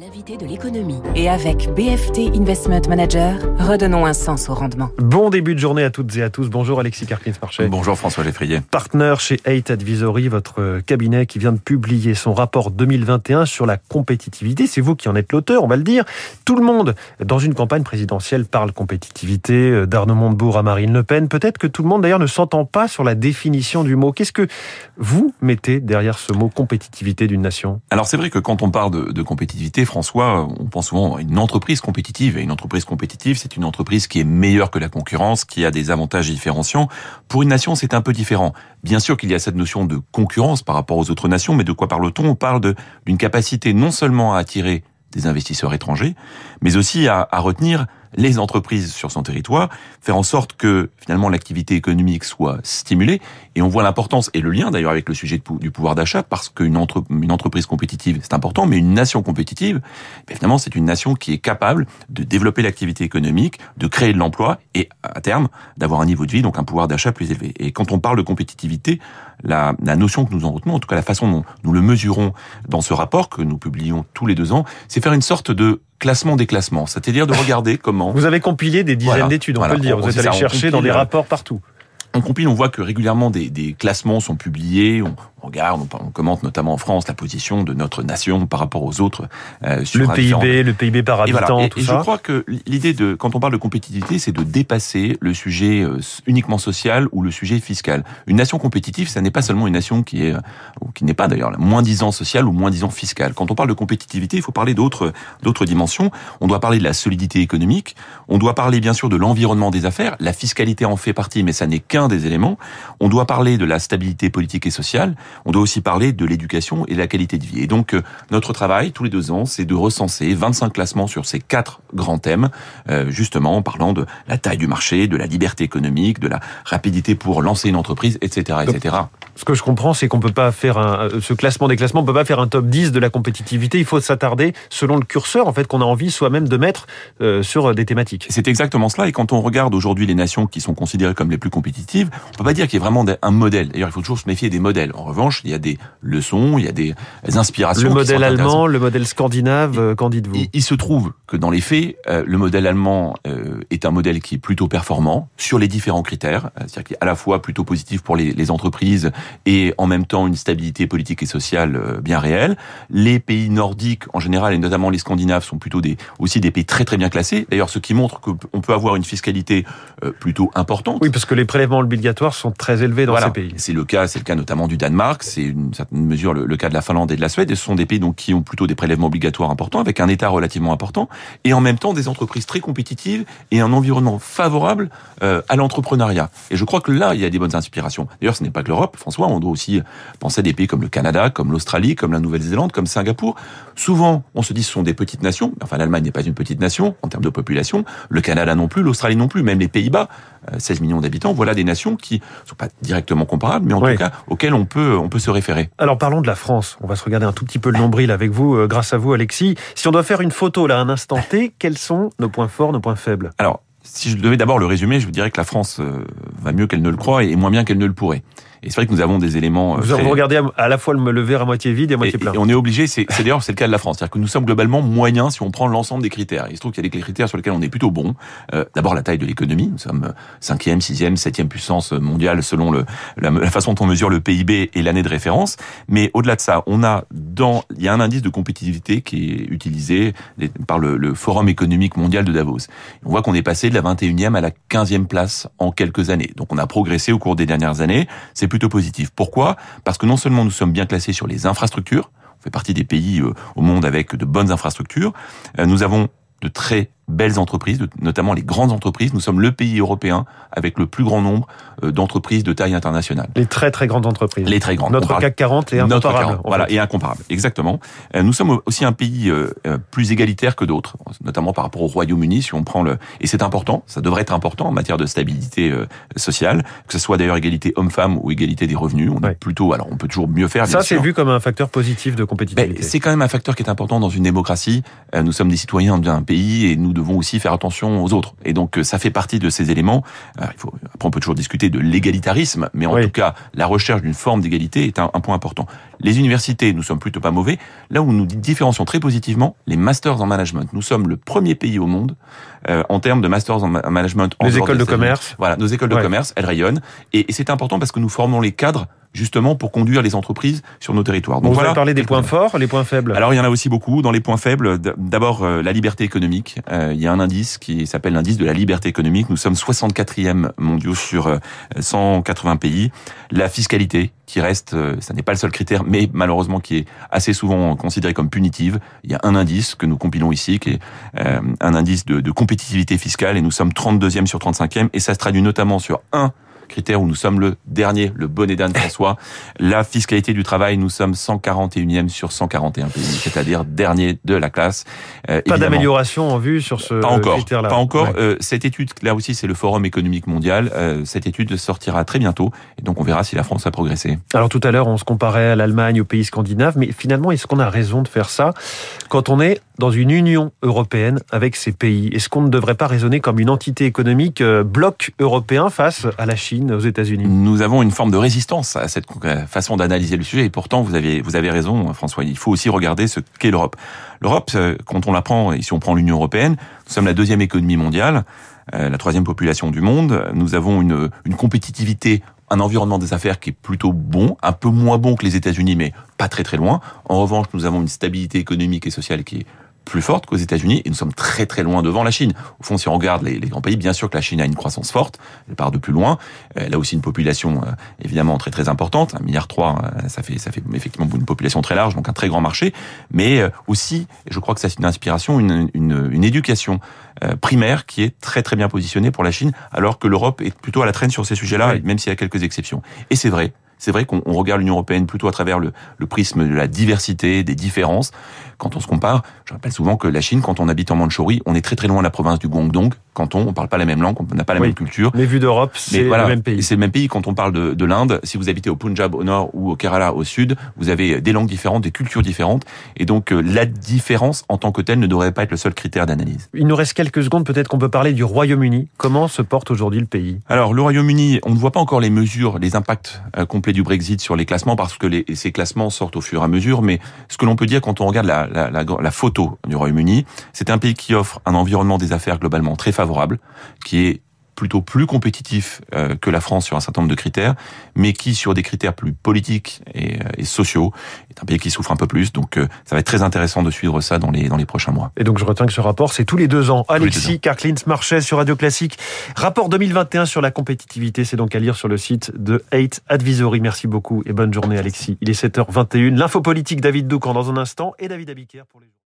L'invité de l'économie. Et avec BFT Investment Manager, redonnons un sens au rendement. Bon début de journée à toutes et à tous. Bonjour Alexis Carpins-Marchais. Bonjour François Lefrier. Partenaire chez Eight Advisory, votre cabinet qui vient de publier son rapport 2021 sur la compétitivité. C'est vous qui en êtes l'auteur, on va le dire. Tout le monde, dans une campagne présidentielle, parle compétitivité, d'Arnaud Montebourg à Marine Le Pen. Peut-être que tout le monde d'ailleurs ne s'entend pas sur la définition du mot. Qu'est-ce que vous mettez derrière ce mot compétitivité d'une nation? Alors c'est vrai que quand on parle de, de compétitivité, François, on pense souvent à une entreprise compétitive. Et une entreprise compétitive, c'est une entreprise qui est meilleure que la concurrence, qui a des avantages différenciants. Pour une nation, c'est un peu différent. Bien sûr qu'il y a cette notion de concurrence par rapport aux autres nations, mais de quoi parle-t-on? On parle d'une capacité non seulement à attirer des investisseurs étrangers, mais aussi à, à retenir les entreprises sur son territoire, faire en sorte que finalement l'activité économique soit stimulée. Et on voit l'importance et le lien d'ailleurs avec le sujet du pouvoir d'achat, parce qu'une entre, une entreprise compétitive, c'est important, mais une nation compétitive, ben finalement c'est une nation qui est capable de développer l'activité économique, de créer de l'emploi et à terme d'avoir un niveau de vie, donc un pouvoir d'achat plus élevé. Et quand on parle de compétitivité, la, la notion que nous en retenons, en tout cas la façon dont nous le mesurons dans ce rapport que nous publions tous les deux ans, c'est faire une sorte de classement des classements, c'est-à-dire de regarder comment... Vous avez compilé des dizaines voilà, d'études, on voilà, peut le dire, vous êtes allé chercher dans des rapports partout. On compile, on voit que régulièrement des, des classements sont publiés, on, on regarde, on, on, commente notamment en France la position de notre nation par rapport aux autres. Euh, sur le PIB, le PIB par habitant, et voilà. et, tout et ça. je crois que l'idée de, quand on parle de compétitivité, c'est de dépasser le sujet euh, uniquement social ou le sujet fiscal. Une nation compétitive, ça n'est pas seulement une nation qui est, ou qui n'est pas d'ailleurs moins disant social ou moins disant fiscal. Quand on parle de compétitivité, il faut parler d'autres, d'autres dimensions. On doit parler de la solidité économique. On doit parler bien sûr de l'environnement des affaires. La fiscalité en fait partie, mais ça n'est qu'un des éléments. On doit parler de la stabilité politique et sociale. On doit aussi parler de l'éducation et de la qualité de vie. Et donc, euh, notre travail, tous les deux ans, c'est de recenser 25 classements sur ces quatre grands thèmes, euh, justement en parlant de la taille du marché, de la liberté économique, de la rapidité pour lancer une entreprise, etc., etc. Donc, ce que je comprends, c'est qu'on peut pas faire un, euh, ce classement des classements, on peut pas faire un top 10 de la compétitivité. Il faut s'attarder selon le curseur, en fait, qu'on a envie soi-même de mettre euh, sur des thématiques. C'est exactement cela. Et quand on regarde aujourd'hui les nations qui sont considérées comme les plus compétitives, on peut pas dire qu'il y ait vraiment un modèle. D'ailleurs, il faut toujours se méfier des modèles. En revanche, il y a des leçons, il y a des inspirations. Le modèle allemand, le modèle scandinave, il, qu'en dites-vous? il, il, se trouve que dans les faits, euh, le modèle allemand euh, est un modèle qui est plutôt performant sur les différents critères, c'est-à-dire qu'il est à la fois plutôt positif pour les, les, entreprises et en même temps une stabilité politique et sociale euh, bien réelle. Les pays nordiques en général et notamment les scandinaves sont plutôt des aussi des pays très très bien classés. D'ailleurs, ce qui montre qu'on peut avoir une fiscalité euh, plutôt importante. Oui, parce que les prélèvements obligatoires sont très élevés dans voilà. ces pays. C'est le cas, c'est le cas notamment du Danemark, c'est une certaine mesure le, le, cas de la Finlande et de la Suède. Et ce sont des pays donc qui ont plutôt des prélèvements obligatoires importants, avec un État relativement important, et en même temps des entreprises très compétitives et un environnement favorable euh, à l'entrepreneuriat. Et je crois que là, il y a des bonnes inspirations. D'ailleurs, ce n'est pas que l'Europe, François. On doit aussi penser à des pays comme le Canada, comme l'Australie, comme la Nouvelle-Zélande, comme Singapour. Souvent, on se dit ce sont des petites nations. Enfin, l'Allemagne n'est pas une petite nation en termes de population. Le Canada non plus, l'Australie non plus, même les Pays-Bas, 16 millions d'habitants. Voilà des nations qui ne sont pas directement comparables, mais en oui. tout cas auxquelles on peut, on peut se référer. Alors parlons de la France. On va se regarder un tout petit peu le nombril avec vous, euh, grâce à vous, Alexis. Si on doit faire une photo là, un instant T, quels sont nos points forts, nos points faibles? Alors, si je devais d'abord le résumer, je vous dirais que la France euh, va mieux qu'elle ne le croit et moins bien qu'elle ne le pourrait. Et c'est vrai que nous avons des éléments. Vous, très... vous regardez à la fois le verre à moitié vide et à moitié plein. Et on est obligé, c'est d'ailleurs c'est le cas de la France, c'est-à-dire que nous sommes globalement moyens si on prend l'ensemble des critères. Il se trouve qu'il y a des critères sur lesquels on est plutôt bon. Euh, D'abord la taille de l'économie, nous sommes cinquième, sixième, septième puissance mondiale selon le, la, la, façon dont on mesure le PIB et l'année de référence. Mais au-delà de ça, on a dans il y a un indice de compétitivité qui est utilisé par le, le Forum économique mondial de Davos. On voit qu'on est passé de la 21e à la 15e place en quelques années. Donc on a progressé au cours des dernières années. C'est plutôt. Pourquoi Pourquoi? Parce que non seulement nous sommes bien classés sur les infrastructures, on fait partie des pays euh, au monde avec de bonnes infrastructures, euh, nous avons de très belles entreprises, notamment les grandes entreprises. Nous sommes le pays européen avec le plus grand nombre euh, d'entreprises de taille internationale. Les très très grandes entreprises. Les très grandes. Notre CAC 40 est incomparable. 40, voilà, et incomparable, exactement. Euh, nous sommes aussi un pays euh, plus égalitaire que d'autres, notamment par rapport au Royaume-Uni. Si on prend le et c'est important, ça devrait être important en matière de stabilité sociale, que ce soit d'ailleurs égalité homme-femme ou égalité des revenus. On ouais. est plutôt, alors on peut toujours mieux faire. Ça, c'est vu comme un facteur positif de compétitivité. C'est quand même un facteur qui est important dans une démocratie. Nous sommes des citoyens d'un pays et nous devons aussi faire attention aux autres. Et donc, ça fait partie de ces éléments. il faut, après, on peut toujours discuter de l'égalitarisme, mais en tout cas, la recherche d'une forme d'égalité est un, un, point important. Les universités, nous sommes plutôt pas mauvais. Là où nous différencions très positivement, les masters en management. Nous sommes le premier pays au monde euh, en termes de masters en management. En les écoles de commerce. Voilà, nos écoles de commerce, elles rayonnent. Et, et c'est important parce que nous formons les cadres justement pour conduire les entreprises sur nos territoires. Donc, vous voilà, parler des points forts, les points faibles. Alors il y en a aussi beaucoup. Dans les points faibles, d'abord euh, la liberté économique. Euh, il y a un indice qui s'appelle l'indice de la liberté économique. Nous sommes 64e mondiaux sur 180 euh, pays. La fiscalité qui reste, ça n'est pas le seul critère, mais malheureusement qui est assez souvent considéré comme punitive. Il y a un indice que nous compilons ici, qui est un indice de, de compétitivité fiscale, et nous sommes 32e sur 35e, et ça se traduit notamment sur un critère où nous sommes le dernier, le bonnet d'Anne François. La fiscalité du travail, nous sommes 141e sur 141 pays, c'est-à-dire dernier de la classe. Euh, pas d'amélioration en vue sur ce pas encore, critère-là. Pas encore. Euh, cette étude, là aussi, c'est le Forum économique mondial. Euh, cette étude sortira très bientôt, et donc on verra si la France a progressé. Alors tout à l'heure, on se comparait à l'Allemagne, aux pays scandinaves, mais finalement, est-ce qu'on a raison de faire ça quand on est dans une Union européenne avec ces pays? Est-ce qu'on ne devrait pas raisonner comme une entité économique bloc européen face à la Chine? Aux États-Unis Nous avons une forme de résistance à cette façon d'analyser le sujet et pourtant vous avez vous avez raison François, il faut aussi regarder ce qu'est l'Europe. L'Europe euh, quand on la prend et si on prend l'Union européenne, nous sommes la deuxième économie mondiale, euh, la troisième population du monde, nous avons une, une compétitivité un environnement des affaires qui est plutôt bon, un peu moins bon que les États-Unis, mais pas très très loin. En revanche, nous avons une stabilité économique et sociale qui est plus forte qu'aux États-Unis et nous sommes très très loin devant la Chine. Au fond, si on regarde les, grands pays, bien sûr que la Chine a une croissance forte, elle part de plus loin. Elle a aussi une population euh, évidemment très très importante, un milliard trois, euh, ça fait ça fait effectivement une population très large, donc un très grand marché, mais euh, aussi, je crois que c'est une inspiration, une, une, une éducation primaire qui est très très bien positionnée pour la Chine, alors que l'Europe est plutôt à la traîne sur ces sujets-là, même s'il y a quelques exceptions. Et c'est vrai, c'est vrai qu'on regarde l'Union européenne plutôt à travers le, le, prisme de la diversité, des différences. Quand on se compare, je rappelle souvent que la Chine, quand on habite en Mandchourie, on est très très loin de la province du Guangdong. Quand on, on parle pas la même langue, on n'a pas la même culture. Mais vu d'Europe, c'est le même pays. C'est le même pays. Quand on parle de, de l'Inde, si vous habitez au Punjab au nord ou au Kerala au sud, vous avez des langues différentes, des cultures différentes, et donc euh, la différence en tant que telle ne devrait pas être le seul critère d'analyse. Il nous reste quelques secondes, peut-être qu'on peut parler du Royaume-Uni. Comment se porte aujourd'hui le pays? Alors le Royaume-Uni, on ne voit pas encore les mesures, les impacts euh, complets du Brexit sur les classements parce que les, ces classements sortent au fur et à mesure. Mais ce que l'on peut dire quand on regarde la, la, la, la photo du Royaume-Uni, c'est un pays qui offre un environnement des affaires globalement très favorable, qui est plutôt plus compétitif euh, que la France sur un certain nombre de critères, mais qui, sur des critères plus politiques et, euh, et sociaux, est un pays qui souffre un peu plus. Donc, euh, ça va être très intéressant de suivre ça dans les, dans les prochains mois. Et donc, je retiens que ce rapport, c'est tous les deux ans. Alexis Karklins Marchais sur Radio Classique. Rapport 2021 sur la compétitivité, c'est donc à lire sur le site de 8 Advisory. Merci beaucoup et bonne journée, Alexis. Il est 7h21. L'info politique, David Doucan dans un instant et David Abiker pour les